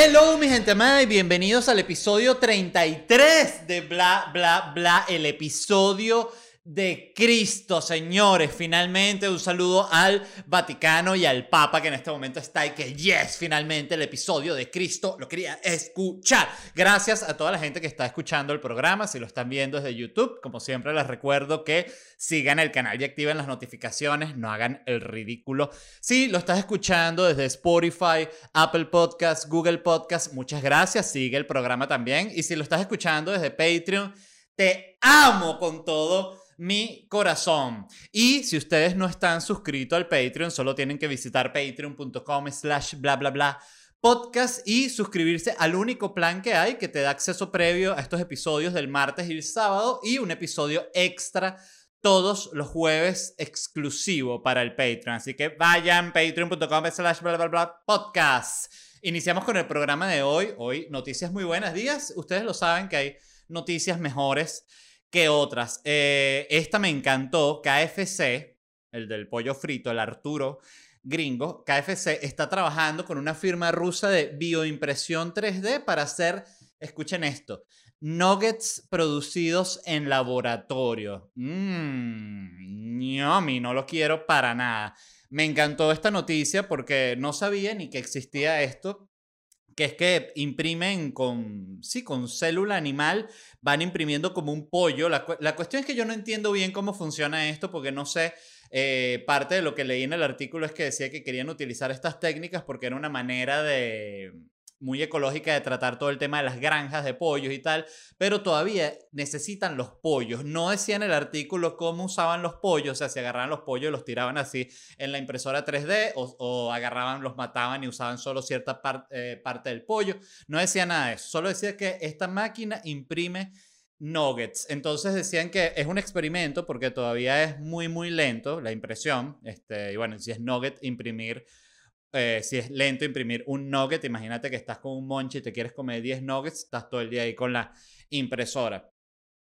Hello, mi gente amada, y bienvenidos al episodio 33 de Bla, Bla, Bla, el episodio de Cristo, señores. Finalmente, un saludo al Vaticano y al Papa que en este momento está y que, yes, finalmente el episodio de Cristo lo quería escuchar. Gracias a toda la gente que está escuchando el programa. Si lo están viendo desde YouTube, como siempre, les recuerdo que sigan el canal y activen las notificaciones. No hagan el ridículo. Si lo estás escuchando desde Spotify, Apple Podcasts, Google Podcasts, muchas gracias. Sigue el programa también. Y si lo estás escuchando desde Patreon, te amo con todo mi corazón. Y si ustedes no están suscritos al Patreon, solo tienen que visitar patreon.com slash bla bla bla podcast y suscribirse al único plan que hay que te da acceso previo a estos episodios del martes y el sábado y un episodio extra todos los jueves exclusivo para el Patreon. Así que vayan patreon.com slash bla bla bla podcast. Iniciamos con el programa de hoy. Hoy noticias muy buenas días. Ustedes lo saben que hay noticias mejores que otras. Eh, esta me encantó, KFC, el del pollo frito, el Arturo gringo, KFC está trabajando con una firma rusa de bioimpresión 3D para hacer, escuchen esto, nuggets producidos en laboratorio. Mmm, mí no lo quiero para nada. Me encantó esta noticia porque no sabía ni que existía esto que es que imprimen con, sí, con célula animal, van imprimiendo como un pollo. La, cuestión es que yo no entiendo bien cómo funciona esto porque no sé, eh, parte de lo que leí en el artículo es que decía que querían utilizar estas técnicas porque era una manera de, muy ecológica de tratar todo el tema de las granjas de pollos y tal, pero todavía necesitan los pollos. No decía en el artículo cómo usaban los pollos, o sea, si agarraban los pollos y los tiraban así en la impresora 3D o, agarraban, los mataban y usaban solo cierta eh, parte del pollo. No decía nada de eso, solo decía que esta máquina imprime nuggets. Entonces decían que es un experimento porque todavía es muy, muy lento la impresión. Este, y bueno, si es nugget, imprimir eh, si es lento imprimir un nugget, imagínate que estás con un monche y te quieres comer 10 nuggets, estás todo el día ahí con la impresora.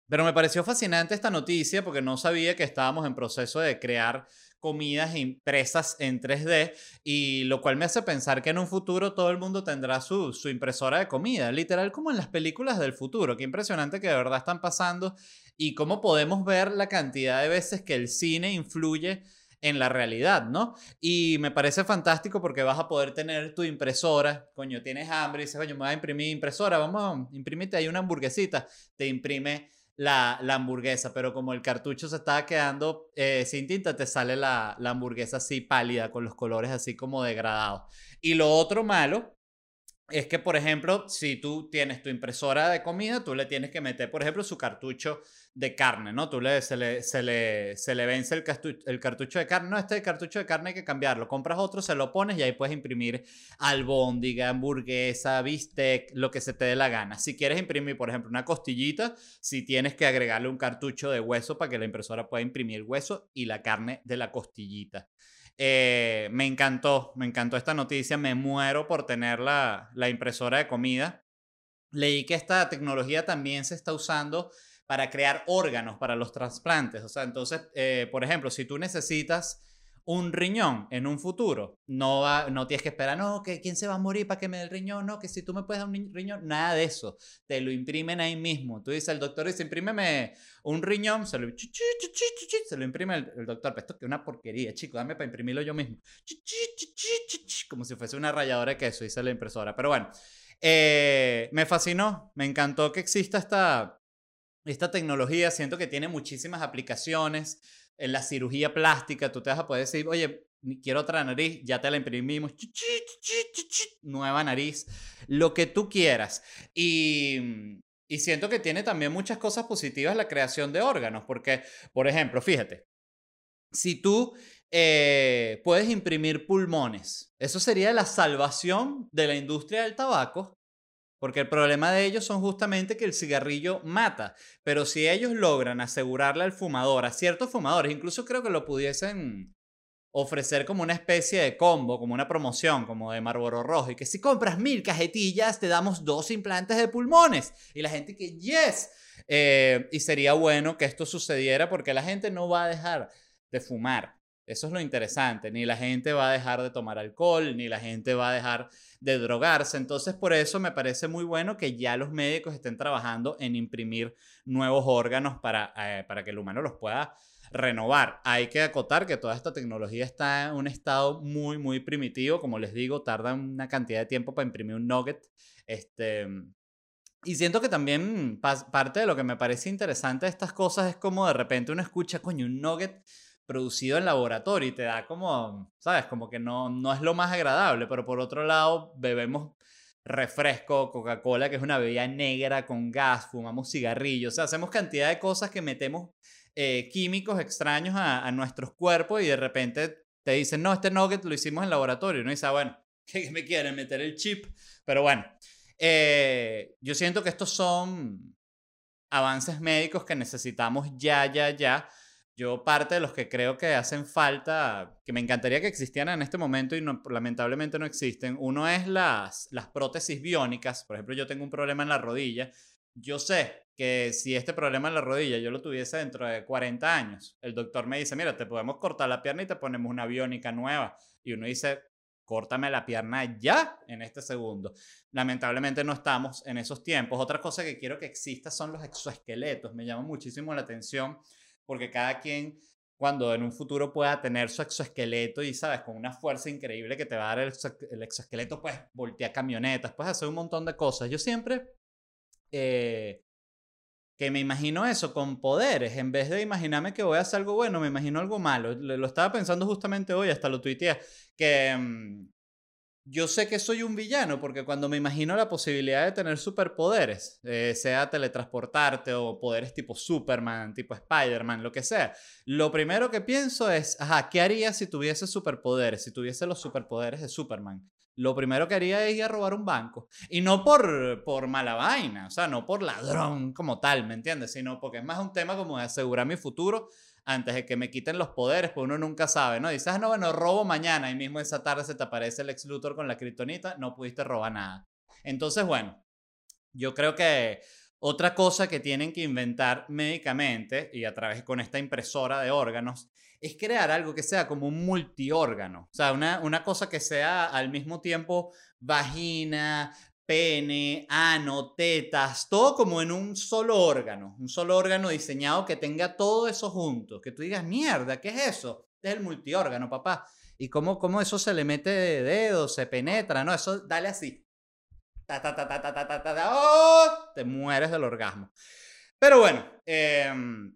Pero me pareció fascinante esta noticia porque no sabía que estábamos en proceso de crear comidas impresas en 3D y lo cual me hace pensar que en un futuro todo el mundo tendrá su, su impresora de comida, literal como en las películas del futuro. Qué impresionante que de verdad están pasando y cómo podemos ver la cantidad de veces que el cine influye en la realidad, ¿no? Y me parece fantástico porque vas a poder tener tu impresora, coño, tienes hambre y dices, coño, me voy a imprimir impresora, vamos, imprimite ahí una hamburguesita, te imprime la, hamburguesa, pero como el cartucho se estaba quedando eh, sin tinta, te sale la, la hamburguesa así pálida, con los colores así como degradados. Y lo otro malo es que, por ejemplo, si tú tienes tu impresora de comida, tú le tienes que meter, por ejemplo, su cartucho de carne, ¿no? Tú le, se, le, se, le, se le vence el, cartucho de carne. No, este cartucho de carne hay que cambiarlo. Compras otro, se lo pones y ahí puedes imprimir albóndiga, hamburguesa, bistec, lo que se te dé la gana. Si quieres imprimir, por ejemplo, una costillita, si tienes que agregarle un cartucho de hueso para que la impresora pueda imprimir hueso y la carne de la costillita. Eh, me encantó, me encantó esta noticia, me muero por tener la, la impresora de comida. Leí que esta tecnología también se está usando para crear órganos para los trasplantes. O sea, entonces, eh, por ejemplo, si tú necesitas un riñón en un futuro, no, va, no tienes que esperar, no, que quién se va a morir para que me dé el riñón, no, que si tú me puedes dar un riñón, nada de eso, te lo imprimen ahí mismo. Tú dices, el doctor dice, imprímeme un riñón, se lo, se lo imprime el, doctor, pero esto es una porquería, chico, dame para imprimirlo yo mismo. Como si fuese una ralladora de queso, dice la impresora. Pero bueno, eh, me fascinó, me encantó que exista esta, esta tecnología, siento que tiene muchísimas aplicaciones en la cirugía plástica, tú te vas a poder decir, oye, quiero otra nariz, ya te la imprimimos, nueva nariz, lo que tú quieras. Y, y siento que tiene también muchas cosas positivas la creación de órganos, porque, por ejemplo, fíjate, si tú eh, puedes imprimir pulmones, eso sería la salvación de la industria del tabaco porque el problema de ellos son justamente que el cigarrillo mata. Pero si ellos logran asegurarle al fumador, a ciertos fumadores, incluso creo que lo pudiesen ofrecer como una especie de combo, como una promoción, como de Marlboro Rojo, y que si compras mil cajetillas te damos dos implantes de pulmones. Y la gente que, yes. Eh, y sería bueno que esto sucediera porque la gente no va a dejar de fumar. Eso es lo interesante. Ni la gente va a dejar de tomar alcohol, ni la gente va a dejar de drogarse. Entonces, por eso me parece muy bueno que ya los médicos estén trabajando en imprimir nuevos órganos para, eh, para que el humano los pueda renovar. Hay que acotar que toda esta tecnología está en un estado muy, muy primitivo. Como les digo, tarda una cantidad de tiempo para imprimir un nugget. Este, y siento que también parte de lo que me parece interesante de estas cosas es como de repente uno escucha, coño, un nugget producido en laboratorio y te da como, ¿sabes? Como que no, no es lo más agradable, pero por otro lado bebemos refresco, Coca-Cola, que es una bebida negra con gas, fumamos cigarrillos, o sea, hacemos cantidad de cosas que metemos eh, químicos extraños a, nuestros cuerpos y de repente te dicen, no, este nugget lo hicimos en laboratorio, y uno dice, ah, bueno, ¿qué me quieren meter el chip? Pero bueno, eh, yo siento que estos son avances médicos que necesitamos ya, ya, ya. Yo parte de los que creo que hacen falta, que me encantaría que existieran en este momento y lamentablemente no existen. Uno es las, las prótesis biónicas. Por ejemplo, yo tengo un problema en la rodilla. Yo sé que si este problema en la rodilla yo lo tuviese dentro de 40 años, el doctor me dice, mira, te podemos cortar la pierna y te ponemos una biónica nueva. Y uno dice, córtame la pierna ya en este segundo. Lamentablemente no estamos en esos tiempos. Otra cosa que quiero que exista son los exoesqueletos. Me llama muchísimo la atención porque cada quien cuando en un futuro pueda tener su exoesqueleto y, ¿sabes? Con una fuerza increíble que te va a dar el, exoesqueleto, pues voltea camionetas, puedes hacer un montón de cosas. Yo siempre eh, que me imagino eso con poderes, en vez de imaginarme que voy a hacer algo bueno, me imagino algo malo. Lo estaba pensando justamente hoy, hasta lo tuiteé, que mm, yo sé que soy un villano porque cuando me imagino la posibilidad de tener superpoderes, eh, sea teletransportarte o poderes tipo Superman, tipo Spider-Man, lo que sea, lo primero que pienso es, ajá, ¿qué haría si tuviese superpoderes? Si tuviese los superpoderes de Superman lo primero que haría es ir a robar un banco. Y no por, por mala vaina, o sea, no por ladrón como tal, ¿me entiendes? Sino porque es más un tema como de asegurar mi futuro antes de que me quiten los poderes, pues uno nunca sabe, ¿no? Dices, ah, no, bueno, robo mañana y mismo esa tarde se te aparece el ex Luthor con la kriptonita, no pudiste robar nada. Entonces, bueno, yo creo que otra cosa que tienen que inventar médicamente y a través con esta impresora de órganos es crear algo que sea como un multiórgano. O sea, una, una cosa que sea al mismo tiempo vagina, pene, ano, tetas, todo como en un solo órgano. Un solo órgano diseñado que tenga todo eso junto. Que tú digas, mierda, ¿qué es eso? Este es el multiórgano, papá. ¿Y cómo, cómo eso se le mete de dedos, se penetra? No, eso dale así. Ta, ta, ta, ta, ta, ta, ta, ¡Oh! Te mueres del orgasmo. Pero bueno, em,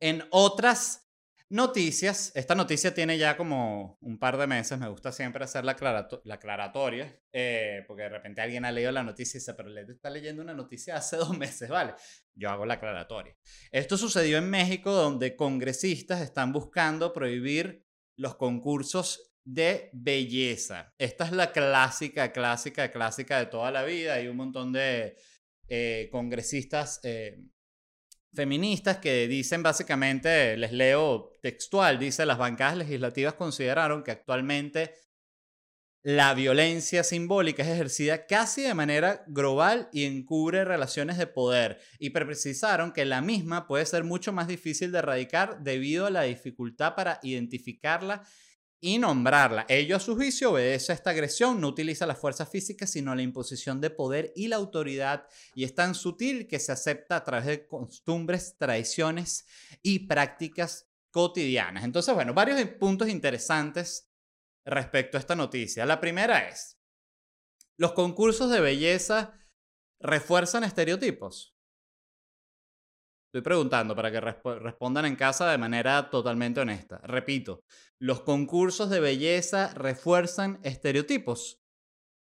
en otras Noticias. Esta noticia tiene ya como un par de meses. Me gusta siempre hacer la, la aclaratoria. Eh, porque de repente alguien ha leído la noticia y dice, pero está leyendo una noticia hace dos meses, ¿vale? Yo hago la aclaratoria. Esto sucedió en México donde congresistas están buscando prohibir los concursos de belleza. Esta es la clásica, clásica, clásica de toda la vida. Hay un montón de eh, congresistas eh, feministas que dicen básicamente, les leo textual, dice, las bancadas legislativas consideraron que actualmente la violencia simbólica es ejercida casi de manera global y encubre relaciones de poder y precisaron que la misma puede ser mucho más difícil de erradicar debido a la dificultad para identificarla y nombrarla. Ello a su juicio obedece a esta agresión, no utiliza la fuerza física, sino la imposición de poder y la autoridad, y es tan sutil que se acepta a través de costumbres, tradiciones y prácticas cotidianas. Entonces, bueno, varios puntos interesantes respecto a esta noticia. La primera es, los concursos de belleza refuerzan estereotipos. Estoy preguntando para que respondan en casa de manera totalmente honesta. Repito, ¿los concursos de belleza refuerzan estereotipos?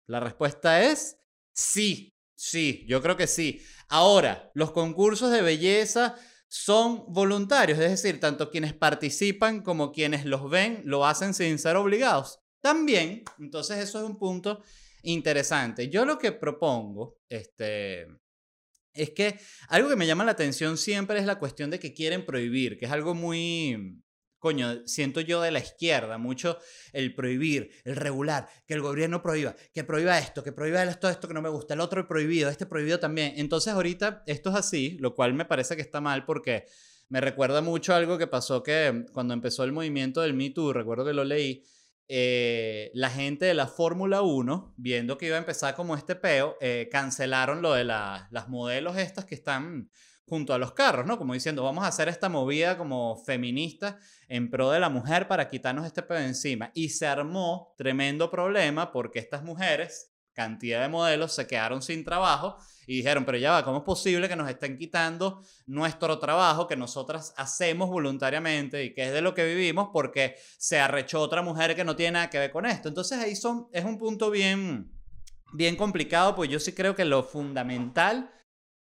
La respuesta es sí, sí, yo creo que sí. Ahora, los concursos de belleza son voluntarios, es decir, tanto quienes participan como quienes los ven lo hacen sin ser obligados. También, entonces eso es un punto interesante. Yo lo que propongo, este, es que algo que me llama la atención siempre es la cuestión de que quieren prohibir, que es algo muy, coño, siento yo de la izquierda, mucho el prohibir, el regular, que el gobierno prohíba, que prohíba esto, que prohíba esto, esto que no me gusta, el otro prohibido, este prohibido también. Entonces ahorita esto es así, lo cual me parece que está mal porque me recuerda mucho algo que pasó que cuando empezó el movimiento del Me Too, recuerdo que lo leí, eh, la gente de la Fórmula 1, viendo que iba a empezar como este peo, eh, cancelaron lo de las modelos estas que están junto a los carros, ¿no? Como diciendo, vamos a hacer esta movida como feminista en pro de la mujer para quitarnos este peo encima. Y se armó tremendo problema porque estas mujeres, cantidad de modelos, se quedaron sin trabajo y dijeron, pero ya va, ¿cómo es posible que nos estén quitando nuestro trabajo que nosotras hacemos voluntariamente y que es de lo que vivimos porque se arrechó otra mujer que no tiene nada que ver con esto? Entonces ahí son, es un punto bien, bien complicado, pues yo sí creo que lo fundamental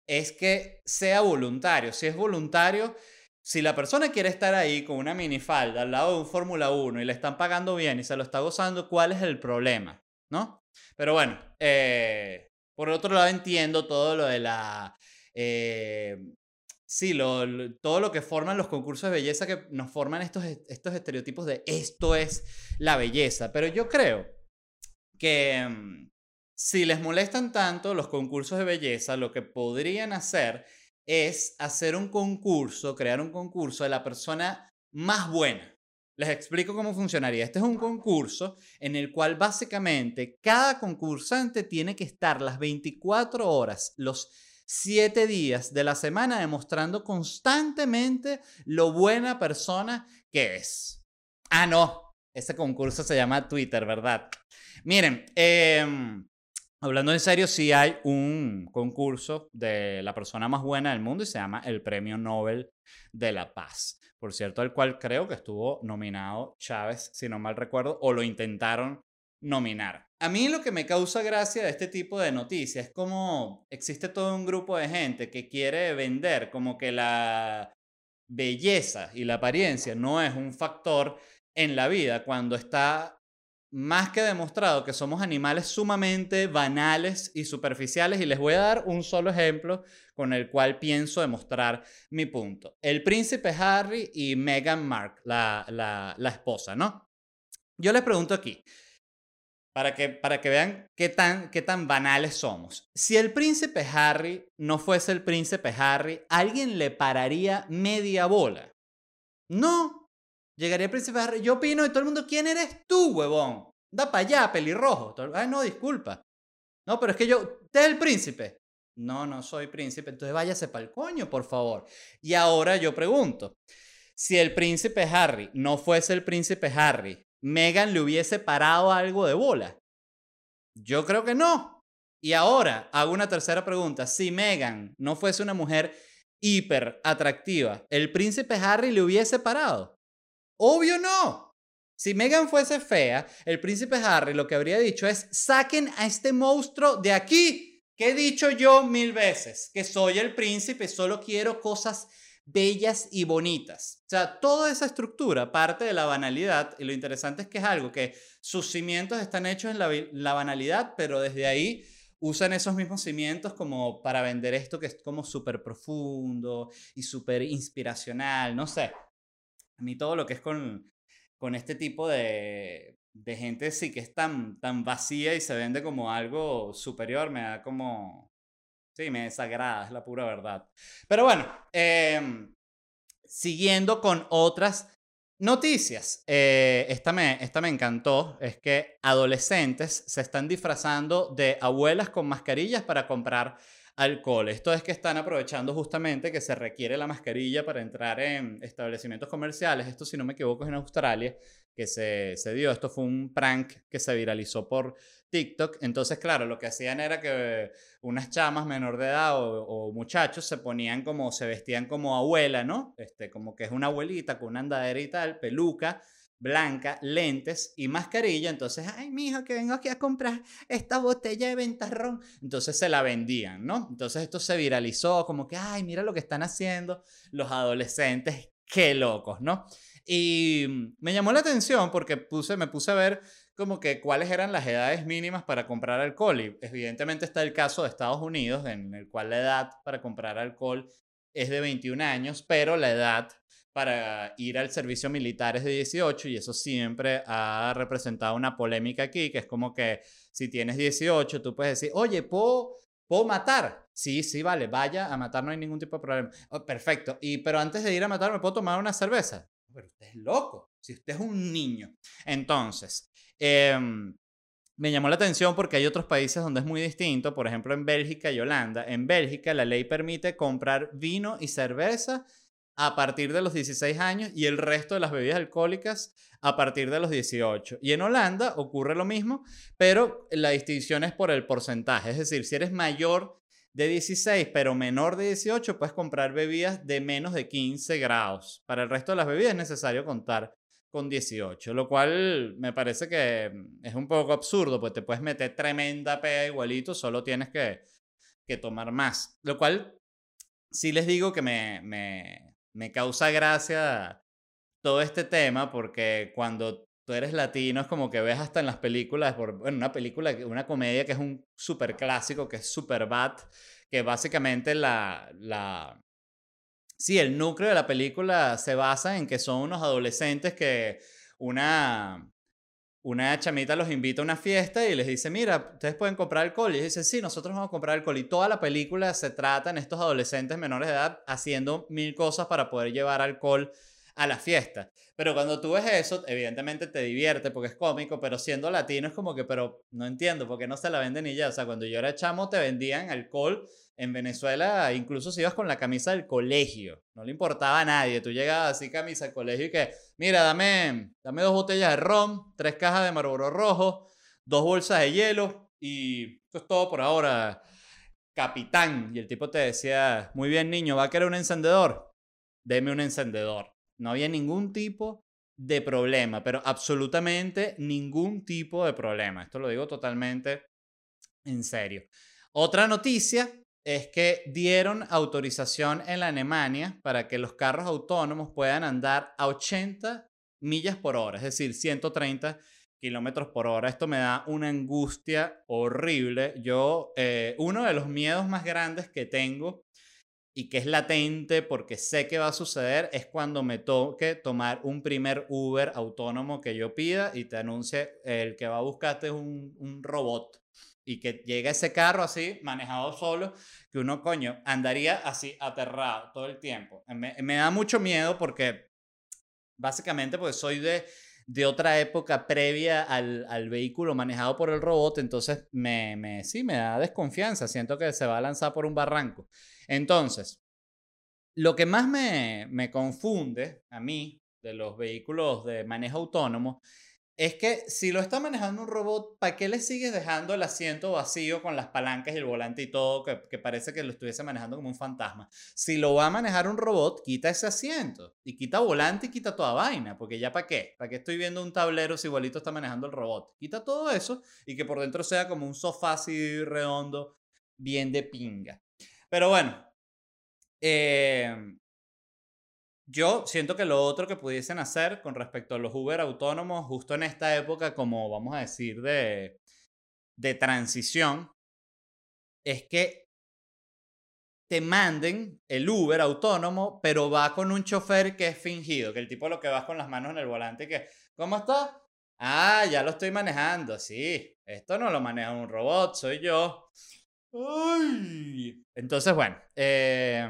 es que sea voluntario. Si es voluntario, si la persona quiere estar ahí con una minifalda al lado de un Fórmula 1 y le están pagando bien y se lo está gozando, ¿cuál es el problema? ¿No? Pero bueno, eh, por otro lado, entiendo todo lo de la... Eh, sí, lo, todo lo que forman los concursos de belleza que nos forman estos, estos estereotipos de esto es la belleza. Pero yo creo que mm, si les molestan tanto los concursos de belleza, lo que podrían hacer es hacer un concurso, crear un concurso de la persona más buena. Les explico cómo funcionaría. Este es un concurso en el cual básicamente cada concursante tiene que estar las 24 horas, los 7 días de la semana demostrando constantemente lo buena persona que es. Ah, no. Ese concurso se llama Twitter, ¿verdad? Miren, em, hablando en serio, sí hay un concurso de la persona más buena del mundo y se llama el Premio Nobel de la Paz por cierto, al cual creo que estuvo nominado Chávez, si no mal recuerdo, o lo intentaron nominar. A mí lo que me causa gracia de este tipo de noticias es como existe todo un grupo de gente que quiere vender como que la belleza y la apariencia no es un factor en la vida cuando está más que demostrado que somos animales sumamente banales y superficiales y les voy a dar un solo ejemplo con el cual pienso demostrar mi punto. El príncipe Harry y Meghan Markle, la, esposa, ¿no? Yo les pregunto aquí, para que, para que vean qué tan, qué tan banales somos. Si el príncipe Harry no fuese el príncipe Harry, ¿alguien le pararía media bola? No. Llegaría el príncipe Harry, yo opino y todo el mundo, ¿quién eres tú, huevón? Da para allá, pelirrojo. Ay, no, disculpa. No, pero es que yo, ¿usted es el príncipe? No, no soy príncipe, entonces váyase para el coño, por favor. Y ahora yo pregunto, si el príncipe Harry no fuese el príncipe Harry, ¿Megan le hubiese parado algo de bola? Yo creo que no. Y ahora hago una tercera pregunta. Si Megan no fuese una mujer hiper atractiva, ¿el príncipe Harry le hubiese parado? Obvio no. Si Megan fuese fea, el príncipe Harry lo que habría dicho es, saquen a este monstruo de aquí. ¿Qué he dicho yo mil veces? Que soy el príncipe, solo quiero cosas bellas y bonitas. O sea, toda esa estructura parte de la banalidad y lo interesante es que es algo que sus cimientos están hechos en la, banalidad, pero desde ahí usan esos mismos cimientos como para vender esto que es como súper profundo y súper inspiracional, no sé. A mí todo lo que es con, con este tipo de, de gente sí que es tan, tan vacía y se vende como algo superior, me da como... Sí, me desagrada, es la pura verdad. Pero bueno, em, siguiendo con otras noticias. Eh, esta, me, esta me encantó, es que adolescentes se están disfrazando de abuelas con mascarillas para comprar alcohol. Esto es que están aprovechando justamente que se requiere la mascarilla para entrar en establecimientos comerciales. Esto, si no me equivoco, es en Australia que se, se, dio. Esto fue un prank que se viralizó por TikTok. Entonces, claro, lo que hacían era que unas chamas menor de edad o, muchachos se ponían como, se vestían como abuela, ¿no? Este, como que es una abuelita con una andadera y tal, peluca blanca, lentes y mascarilla. Entonces, ay, mijo, que vengo aquí a comprar esta botella de ventarrón. Entonces se la vendían, ¿no? Entonces esto se viralizó como que, ay, mira lo que están haciendo los adolescentes, qué locos, ¿no? Y me llamó la atención porque puse, me puse a ver como que cuáles eran las edades mínimas para comprar alcohol. Y evidentemente está el caso de Estados Unidos, en el cual la edad para comprar alcohol es de 21 años, pero la edad para ir al servicio militar es de 18 y eso siempre ha representado una polémica aquí, que es como que si tienes 18, tú puedes decir, oye, ¿puedo ¿Puedo matar? Sí, sí, vale, vaya a matar, no hay ningún tipo de problema. Oh, perfecto. Y, pero antes de ir a matar, ¿me puedo tomar una cerveza? Pero usted es loco, si usted es un niño. Entonces, em, me llamó la atención porque hay otros países donde es muy distinto, por ejemplo en Bélgica y Holanda. En Bélgica la ley permite comprar vino y cerveza a partir de los 16 años y el resto de las bebidas alcohólicas a partir de los 18. Y en Holanda ocurre lo mismo, pero la distinción es por el porcentaje. Es decir, si eres mayor de 16 pero menor de 18, puedes comprar bebidas de menos de 15 grados. Para el resto de las bebidas es necesario contar con 18, lo cual me parece que es un poco absurdo, pues te puedes meter tremenda pega igualito, solo tienes que, que tomar más. Lo cual sí les digo que me, me, me causa gracia todo este tema porque cuando tú eres latino es como que ves hasta en las películas, por, bueno, una película, una comedia que es un súper clásico, que es Super Bad, que básicamente la, la... Sí, el núcleo de la película se basa en que son unos adolescentes que una, una chamita los invita a una fiesta y les dice, mira, ustedes pueden comprar alcohol. Y ellos dicen, sí, nosotros vamos a comprar alcohol. Y toda la película se trata en estos adolescentes menores de edad haciendo mil cosas para poder llevar alcohol a la fiesta. Pero cuando tú ves eso, evidentemente te divierte porque es cómico, pero siendo latino es como que, pero no entiendo, porque no se la venden y ya. O sea, cuando yo era chamo te vendían alcohol en Venezuela, incluso si ibas con la camisa del colegio, no le importaba a nadie. Tú llegabas así, camisa al colegio y que, mira, dame, dame dos botellas de ron, tres cajas de Marlboro rojo, dos bolsas de hielo y eso es todo por ahora, capitán. Y el tipo te decía, muy bien, niño, ¿va a querer un encendedor? Deme un encendedor. No había ningún tipo de problema, pero absolutamente ningún tipo de problema. Esto lo digo totalmente en serio. Otra noticia es que dieron autorización en la Alemania para que los carros autónomos puedan andar a 80 millas por hora, es decir, 130 kilómetros por hora. Esto me da una angustia horrible. Yo, eh, uno de los miedos más grandes que tengo y que es latente porque sé que va a suceder es cuando me toque tomar un primer Uber autónomo que yo pida y te anuncie el que va a buscarte un, un robot y que llegue ese carro así, manejado solo, que uno, coño, andaría así aterrado todo el tiempo. Me, me da mucho miedo porque, básicamente, pues soy de, de otra época previa al, al, vehículo manejado por el robot, entonces me, me, sí, me da desconfianza, siento que se va a lanzar por un barranco. Entonces, lo que más me, me confunde a mí de los vehículos de manejo autónomo es que si lo está manejando un robot, ¿para qué le sigues dejando el asiento vacío con las palancas y el volante y todo, que, parece que lo estuviese manejando como un fantasma? Si lo va a manejar un robot, quita ese asiento y quita volante y quita toda vaina, porque ya para qué? ¿Para qué estoy viendo un tablero si igualito está manejando el robot? Quita todo eso y que por dentro sea como un sofá así redondo, bien de pinga. Pero bueno, eh, yo siento que lo otro que pudiesen hacer con respecto a los Uber autónomos, justo en esta época, como vamos a decir, de, de transición, es que te manden el Uber autónomo, pero va con un chofer que es fingido, que el tipo lo que va con las manos en el volante, que, ¿cómo está? Ah, ya lo estoy manejando, sí, esto no lo maneja un robot, soy yo. Uy. Entonces, bueno, eh,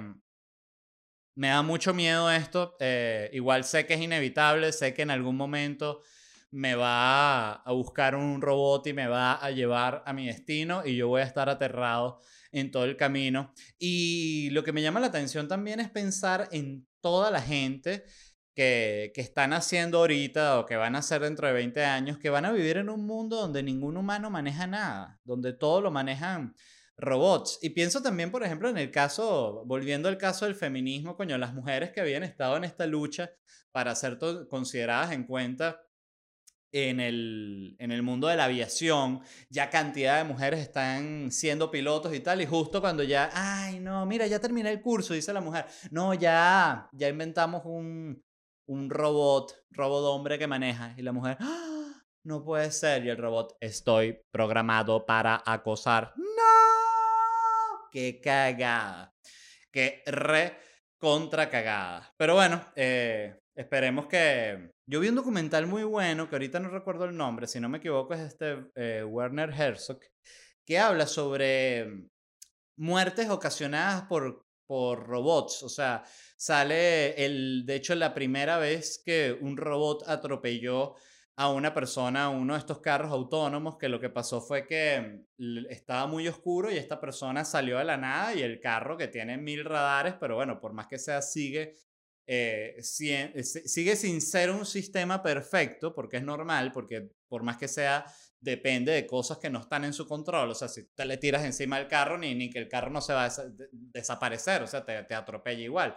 me da mucho miedo esto. Eh, igual sé que es inevitable, sé que en algún momento me va a buscar un robot y me va a llevar a mi destino y yo voy a estar aterrado en todo el camino. Y lo que me llama la atención también es pensar en toda la gente que, que están haciendo ahorita o que van a hacer dentro de 20 años, que van a vivir en un mundo donde ningún humano maneja nada, donde todo lo manejan robots. Y pienso también, por ejemplo, en el caso, volviendo al caso del feminismo, coño, las mujeres que habían estado en esta lucha para ser consideradas en cuenta en el, en el mundo de la aviación, ya cantidad de mujeres están siendo pilotos y tal, y justo cuando ya, ay, no, mira, ya terminé el curso, dice la mujer, no, ya, ya inventamos un, un robot, robot hombre que maneja, y la mujer, ¡Ah! no puede ser, y el robot, estoy programado para acosar. No qué cagada. Qué re contra cagada. Pero bueno, eh, esperemos que... Yo vi un documental muy bueno, que ahorita no recuerdo el nombre, si no me equivoco es este eh, Werner Herzog, que habla sobre muertes ocasionadas por, por robots. O sea, sale el, de hecho, la primera vez que un robot atropelló a una persona, uno de estos carros autónomos, que lo que pasó fue que estaba muy oscuro y esta persona salió de la nada y el carro que tiene mil radares, pero bueno, por más que sea, sigue, eh, eh sigue sin ser un sistema perfecto, porque es normal, porque por más que sea, depende de cosas que no están en su control. O sea, si te le tiras encima del carro, ni, ni que el carro no se va a desaparecer, o sea, te, te atropella igual.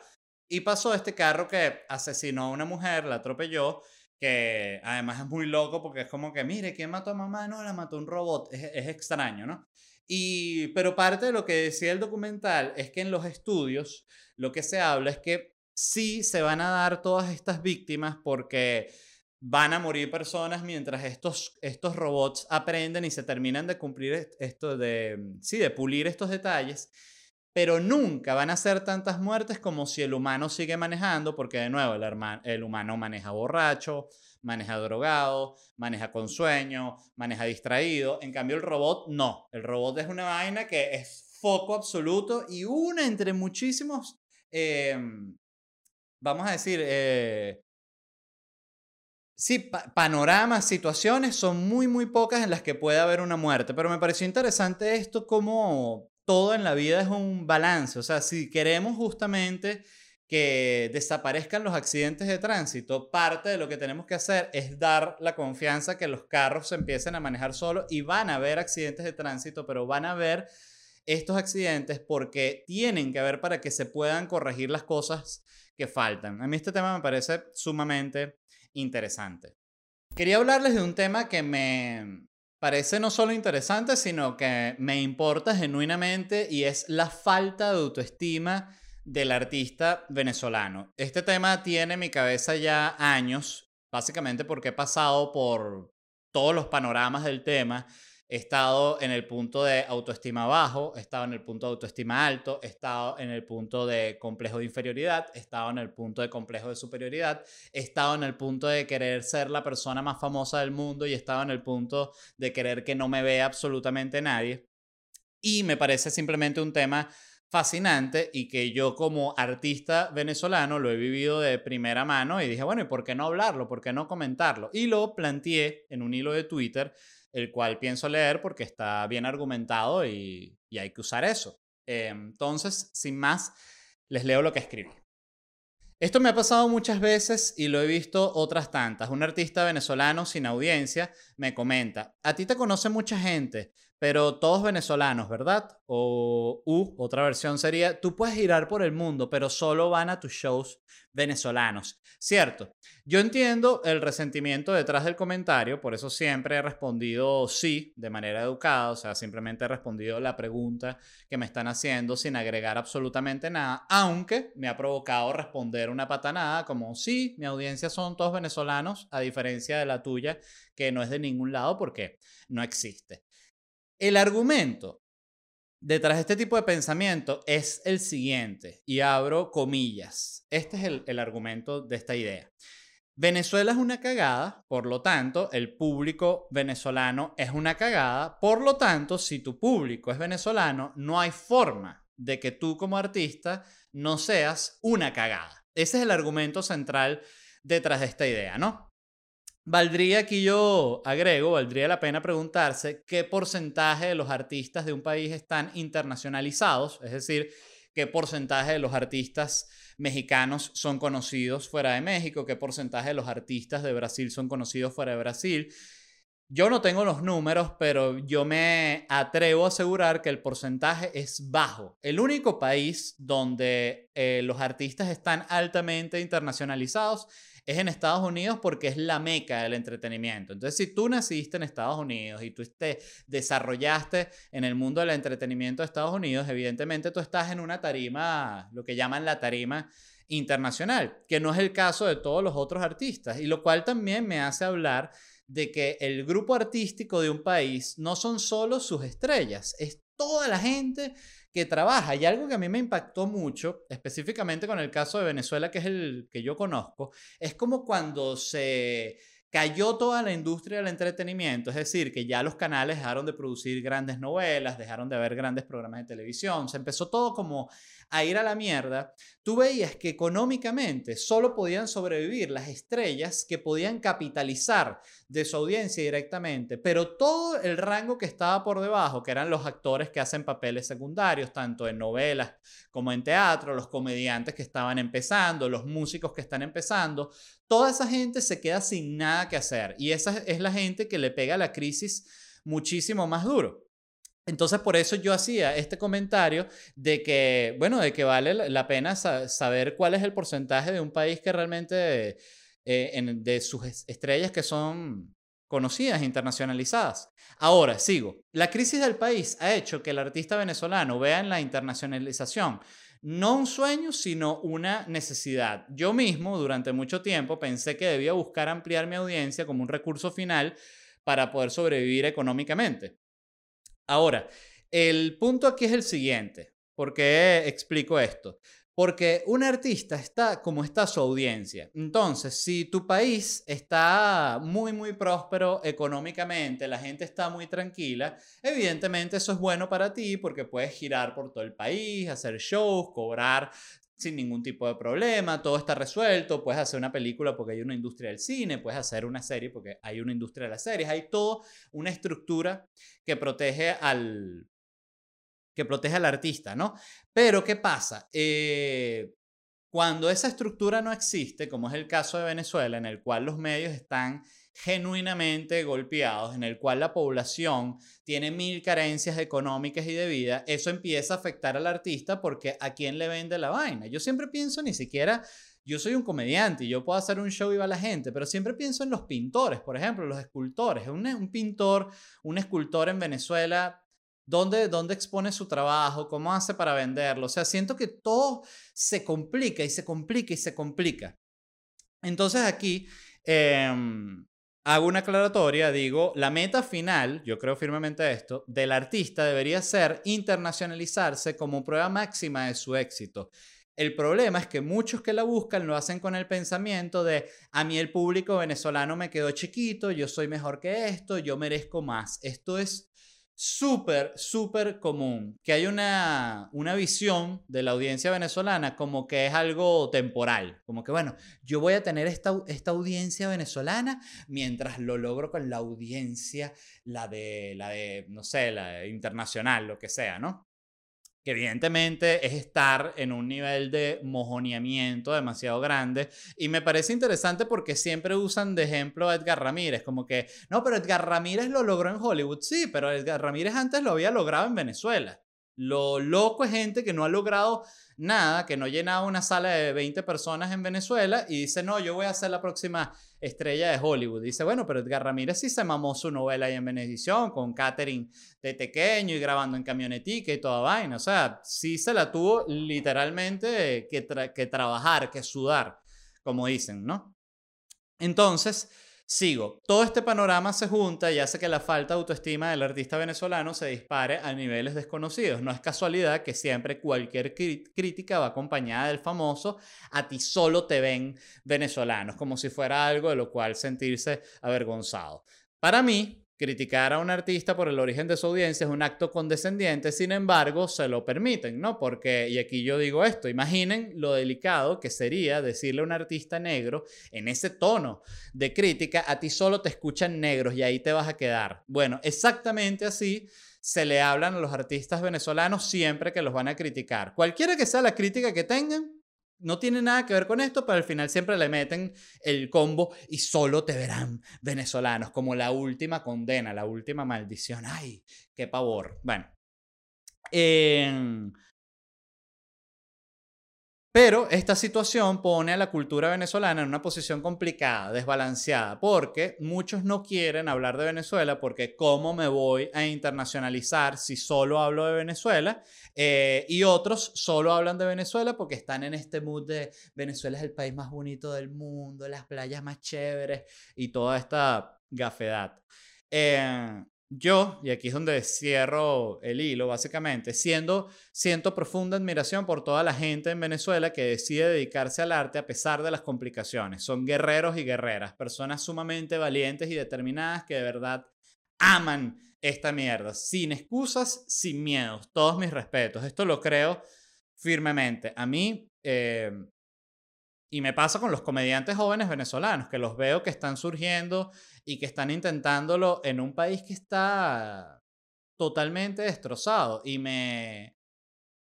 Y pasó este carro que asesinó a una mujer, la atropelló que además es muy loco porque es como que, mire, ¿quién mató a mamá? No, la mató un robot. Es, es, extraño, ¿no? Y, pero parte de lo que decía el documental es que en los estudios lo que se habla es que sí se van a dar todas estas víctimas porque van a morir personas mientras estos, estos robots aprenden y se terminan de cumplir esto, de, sí, de pulir estos detalles pero nunca van a ser tantas muertes como si el humano sigue manejando, porque de nuevo el, humano maneja borracho, maneja drogado, maneja con sueño, maneja distraído. En cambio el robot no, el robot es una vaina que es foco absoluto y una entre muchísimos, em, vamos a decir, eh, Sí, panoramas, situaciones, son muy, muy pocas en las que puede haber una muerte, pero me pareció interesante esto como todo en la vida es un balance. O sea, si queremos justamente que desaparezcan los accidentes de tránsito, parte de lo que tenemos que hacer es dar la confianza que los carros se empiecen a manejar solos y van a haber accidentes de tránsito, pero van a haber estos accidentes porque tienen que haber para que se puedan corregir las cosas que faltan. A mí este tema me parece sumamente interesante. Quería hablarles de un tema que me, parece no solo interesante, sino que me importa genuinamente y es la falta de autoestima del artista venezolano. Este tema tiene en mi cabeza ya años, básicamente porque he pasado por todos los panoramas del tema He estado en el punto de autoestima bajo, he estado en el punto de autoestima alto, he estado en el punto de complejo de inferioridad, he estado en el punto de complejo de superioridad, he estado en el punto de querer ser la persona más famosa del mundo y he estado en el punto de querer que no me vea absolutamente nadie. Y me parece simplemente un tema fascinante y que yo como artista venezolano lo he vivido de primera mano y dije, bueno, ¿y por qué no hablarlo? ¿Por qué no comentarlo? Y lo planteé en un hilo de Twitter el cual pienso leer porque está bien argumentado y, hay que usar eso. entonces, sin más, les leo lo que escribí. Esto me ha pasado muchas veces y lo he visto otras tantas. Un artista venezolano sin audiencia me comenta, a ti te conoce mucha gente, pero todos venezolanos, ¿verdad? O U, otra versión sería, tú puedes girar por el mundo, pero solo van a tus shows venezolanos. Cierto, yo entiendo el resentimiento detrás del comentario, por eso siempre he respondido sí de manera educada, o sea, simplemente he respondido la pregunta que me están haciendo sin agregar absolutamente nada, aunque me ha provocado responder una patanada como sí, mi audiencia son todos venezolanos, a diferencia de la tuya, que no es de ningún lado porque no existe. El argumento detrás de este tipo de pensamiento es el siguiente, y abro comillas. Este es el, argumento de esta idea. Venezuela es una cagada, por lo tanto, el público venezolano es una cagada, por lo tanto, si tu público es venezolano, no hay forma de que tú como artista no seas una cagada. Ese es el argumento central detrás de esta idea, ¿no? Valdría aquí yo agrego, valdría la pena preguntarse qué porcentaje de los artistas de un país están internacionalizados, es decir, qué porcentaje de los artistas mexicanos son conocidos fuera de México, qué porcentaje de los artistas de Brasil son conocidos fuera de Brasil. Yo no tengo los números, pero yo me atrevo a asegurar que el porcentaje es bajo. El único país donde eh, los artistas están altamente internacionalizados es en Estados Unidos porque es la meca del entretenimiento. Entonces, si tú naciste en Estados Unidos y tú te desarrollaste en el mundo del entretenimiento de Estados Unidos, evidentemente tú estás en una tarima, lo que llaman la tarima internacional, que no es el caso de todos los otros artistas, y lo cual también me hace hablar de que el grupo artístico de un país no son solo sus estrellas, es toda la gente que trabaja. Y algo que a mí me impactó mucho, específicamente con el caso de Venezuela, que es el que yo conozco, es como cuando se cayó toda la industria del entretenimiento, es decir, que ya los canales dejaron de producir grandes novelas, dejaron de haber grandes programas de televisión, se empezó todo como a ir a la mierda, tú veías que económicamente solo podían sobrevivir las estrellas que podían capitalizar de su audiencia directamente, pero todo el rango que estaba por debajo, que eran los actores que hacen papeles secundarios, tanto en novelas como en teatro, los comediantes que estaban empezando, los músicos que están empezando, toda esa gente se queda sin nada que hacer y esa es la gente que le pega la crisis muchísimo más duro. Entonces, por eso yo hacía este comentario de que, bueno, de que vale la pena saber cuál es el porcentaje de un país que realmente, eh, de sus estrellas que son conocidas, internacionalizadas. Ahora, sigo. La crisis del país ha hecho que el artista venezolano vea en la internacionalización no un sueño, sino una necesidad. Yo mismo, durante mucho tiempo, pensé que debía buscar ampliar mi audiencia como un recurso final para poder sobrevivir económicamente. Ahora, el punto aquí es el siguiente. ¿Por qué explico esto? Porque un artista está como está su audiencia. Entonces, si tu país está muy, muy próspero económicamente, la gente está muy tranquila, evidentemente eso es bueno para ti porque puedes girar por todo el país, hacer shows, cobrar sin ningún tipo de problema, todo está resuelto, puedes hacer una película porque hay una industria del cine, puedes hacer una serie porque hay una industria de las series, hay toda una estructura que protege al que protege al artista, ¿no? Pero ¿qué pasa? Eh, cuando esa estructura no existe, como es el caso de Venezuela, en el cual los medios están genuinamente golpeados, en el cual la población tiene mil carencias económicas y de vida, eso empieza a afectar al artista porque a quién le vende la vaina. Yo siempre pienso ni siquiera, yo soy un comediante y yo puedo hacer un show y va la gente, pero siempre pienso en los pintores, por ejemplo, los escultores. Un, un pintor, un escultor en Venezuela ¿Dónde, ¿Dónde, expone su trabajo? ¿Cómo hace para venderlo? O sea, siento que todo se complica y se complica y se complica. Entonces aquí em, hago una aclaratoria, digo, la meta final, yo creo firmemente esto, del artista debería ser internacionalizarse como prueba máxima de su éxito. El problema es que muchos que la buscan lo hacen con el pensamiento de, a mí el público venezolano me quedó chiquito, yo soy mejor que esto, yo merezco más. Esto es súper, súper común, que hay una, una visión de la audiencia venezolana como que es algo temporal, como que bueno, yo voy a tener esta, esta audiencia venezolana mientras lo logro con la audiencia, la de, la de, no sé, la internacional, lo que sea, ¿no? Que evidentemente es estar en un nivel de mojoneamiento demasiado grande. Y me parece interesante porque siempre usan de ejemplo a Edgar Ramírez, como que, no, pero Edgar Ramírez lo logró en Hollywood, sí, pero Edgar Ramírez antes lo había logrado en Venezuela. Lo loco es gente que no ha logrado nada, que no llenaba una sala de 20 personas en Venezuela y dice, no, yo voy a ser la próxima estrella de Hollywood. Dice, bueno, pero Edgar Ramírez sí se mamó su novela ahí en Venevisión con Catherine de pequeño y grabando en camionetica y toda vaina. O sea, sí se la tuvo literalmente que, que trabajar, que sudar, como dicen, ¿no? Entonces, Sigo. Todo este panorama se junta y hace que la falta de autoestima del artista venezolano se dispare a niveles desconocidos. No es casualidad que siempre cualquier crítica va acompañada del famoso a ti solo te ven venezolanos, como si fuera algo de lo cual sentirse avergonzado. Para mí, Criticar a un artista por el origen de su audiencia es un acto condescendiente, sin embargo, se lo permiten, ¿no? Porque, y aquí yo digo esto, imaginen lo delicado que sería decirle a un artista negro en ese tono de crítica, a ti solo te escuchan negros y ahí te vas a quedar. Bueno, exactamente así se le hablan a los artistas venezolanos siempre que los van a criticar. Cualquiera que sea la crítica que tengan, no tiene nada que ver con esto, pero al final siempre le meten el combo y solo te verán venezolanos, como la última condena, la última maldición. ¡Ay, qué pavor! Bueno. Eh, pero esta situación pone a la cultura venezolana en una posición complicada, desbalanceada, porque muchos no quieren hablar de Venezuela porque ¿cómo me voy a internacionalizar si solo hablo de Venezuela? Eh, y otros solo hablan de Venezuela porque están en este mood de Venezuela es el país más bonito del mundo, las playas más chéveres y toda esta gafedad. Eh, yo, y aquí es donde cierro el hilo, básicamente, siendo, siento profunda admiración por toda la gente en Venezuela que decide dedicarse al arte a pesar de las complicaciones. Son guerreros y guerreras, personas sumamente valientes y determinadas que de verdad aman esta mierda, sin excusas, sin miedos. Todos mis respetos. Esto lo creo firmemente. A mí, eh, y me pasa con los comediantes jóvenes venezolanos, que los veo que están surgiendo y que están intentándolo en un país que está totalmente destrozado. Y me.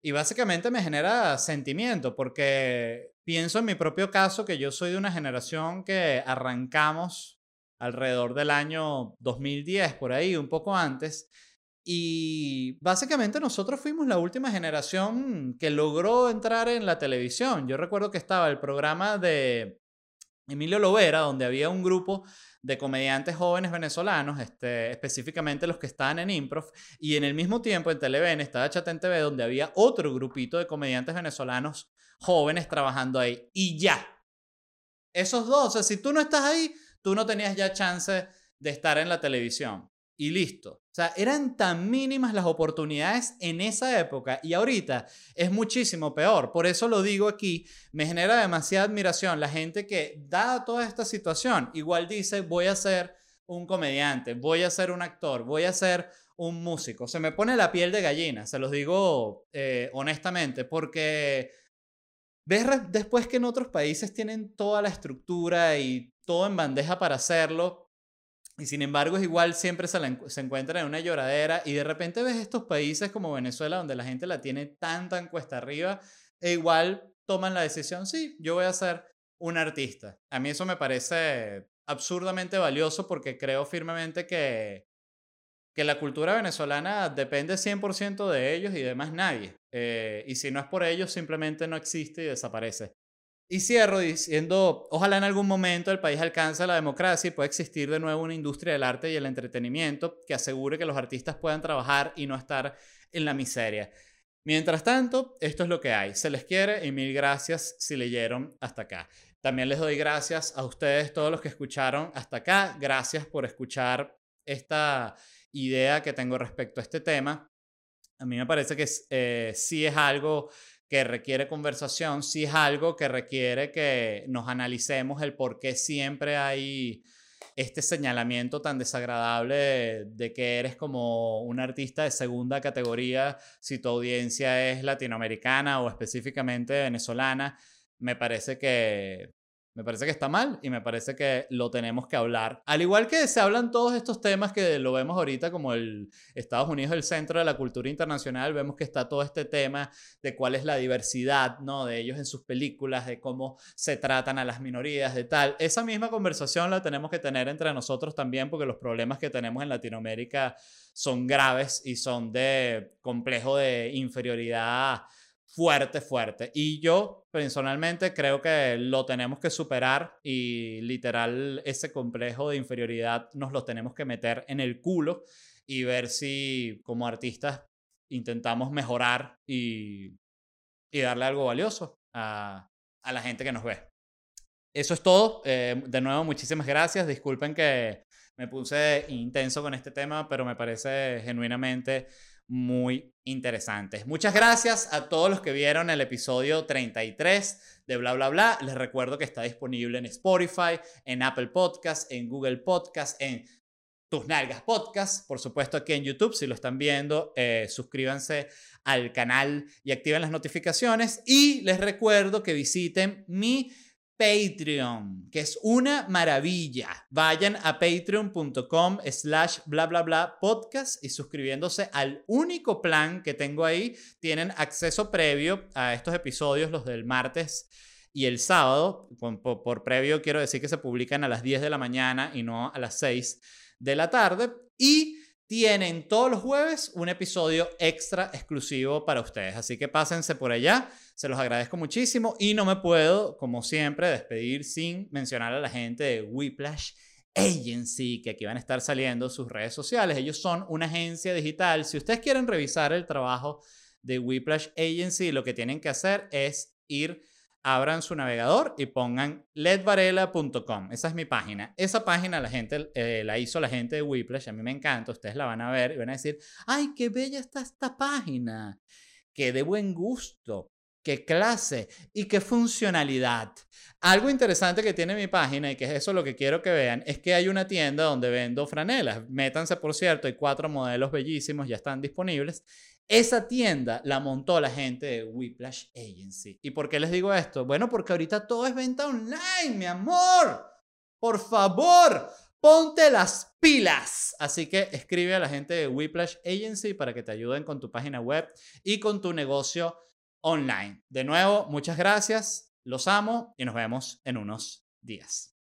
Y básicamente me genera sentimiento, porque pienso en mi propio caso que yo soy de una generación que arrancamos alrededor del año 2010, por ahí, un poco antes. Y básicamente nosotros fuimos la última generación que logró entrar en la televisión. Yo recuerdo que estaba el programa de Emilio Lovera, donde había un grupo de comediantes jóvenes venezolanos, este, específicamente los que estaban en Improv, y en el mismo tiempo en Televen estaba Chatén TV, donde había otro grupito de comediantes venezolanos jóvenes trabajando ahí. Y ya. Esos dos, o sea, si tú no estás ahí, tú no tenías ya chance de estar en la televisión. Y listo. O sea, eran tan mínimas las oportunidades en esa época y ahorita es muchísimo peor. Por eso lo digo aquí, me genera demasiada admiración la gente que, dada toda esta situación, igual dice, voy a ser un comediante, voy a ser un actor, voy a ser un músico. Se me pone la piel de gallina, se los digo eh, honestamente, porque ves después que en otros países tienen toda la estructura y todo en bandeja para hacerlo. Y sin embargo, es igual siempre se, se encuentra en una lloradera y de repente ves estos países como Venezuela donde la gente la tiene tan, tan cuesta arriba e igual toman la decisión, sí, yo voy a ser un artista. A mí eso me parece absurdamente valioso porque creo firmemente que, que la cultura venezolana depende 100% de ellos y de más nadie. Eh, y si no es por ellos, simplemente no existe y desaparece. Y cierro diciendo, ojalá en algún momento el país alcance la democracia y pueda existir de nuevo una industria del arte y el entretenimiento que asegure que los artistas puedan trabajar y no estar en la miseria. Mientras tanto, esto es lo que hay. Se les quiere y mil gracias si leyeron hasta acá. También les doy gracias a ustedes, todos los que escucharon hasta acá. Gracias por escuchar esta idea que tengo respecto a este tema. A mí me parece que eh, sí es algo que requiere conversación, sí es algo que requiere que nos analicemos el por qué siempre hay este señalamiento tan desagradable de, que eres como un artista de segunda categoría si tu audiencia es latinoamericana o específicamente venezolana. Me parece que me parece que está mal y me parece que lo tenemos que hablar. Al igual que se hablan todos estos temas que lo vemos ahorita como el Estados Unidos el centro de la cultura internacional, vemos que está todo este tema de cuál es la diversidad, ¿no? De ellos en sus películas, de cómo se tratan a las minorías, de tal. Esa misma conversación la tenemos que tener entre nosotros también porque los problemas que tenemos en Latinoamérica son graves y son de complejo de inferioridad fuerte, fuerte. Y yo personalmente creo que lo tenemos que superar y literal ese complejo de inferioridad nos lo tenemos que meter en el culo y ver si como artistas intentamos mejorar y, y darle algo valioso a, a, la gente que nos ve. Eso es todo. Eh, de nuevo, muchísimas gracias. Disculpen que me puse intenso con este tema, pero me parece genuinamente muy interesantes. Muchas gracias a todos los que vieron el episodio 33 de Bla Bla Bla. Les recuerdo que está disponible en Spotify, en Apple Podcast, en Google Podcast, en Tus Nalgas Podcast, por supuesto aquí en YouTube, si lo están viendo, eh, suscríbanse al canal y activen las notificaciones. Y les recuerdo que visiten mi Patreon, que es una maravilla. Vayan a patreon.com slash bla bla bla podcast y suscribiéndose al único plan que tengo ahí, tienen acceso previo a estos episodios, los del martes y el sábado. Por, previo quiero decir que se publican a las 10 de la mañana y no a las 6 de la tarde. Y tienen todos los jueves un episodio extra exclusivo para ustedes. Así que pásense por allá, se los agradezco muchísimo y no me puedo, como siempre, despedir sin mencionar a la gente de Whiplash Agency, que aquí van a estar saliendo sus redes sociales. Ellos son una agencia digital. Si ustedes quieren revisar el trabajo de Whiplash Agency, lo que tienen que hacer es ir abran su navegador y pongan ledvarela.com. Esa es mi página. Esa página la gente eh, la hizo la gente de Whiplash. A mí me encanta. Ustedes la van a ver y van a decir, ay, qué bella está esta página. Qué de buen gusto qué clase y qué funcionalidad. Algo interesante que tiene mi página y que es eso lo que quiero que vean es que hay una tienda donde vendo franelas. Métanse, por cierto, hay cuatro modelos bellísimos, ya están disponibles. Esa tienda la montó la gente de Whiplash Agency. ¿Y por qué les digo esto? Bueno, porque ahorita todo es venta online, mi amor. Por favor, ponte las pilas. Así que escribe a la gente de Whiplash Agency para que te ayuden con tu página web y con tu negocio online. De nuevo, muchas gracias, los amo y nos vemos en unos días.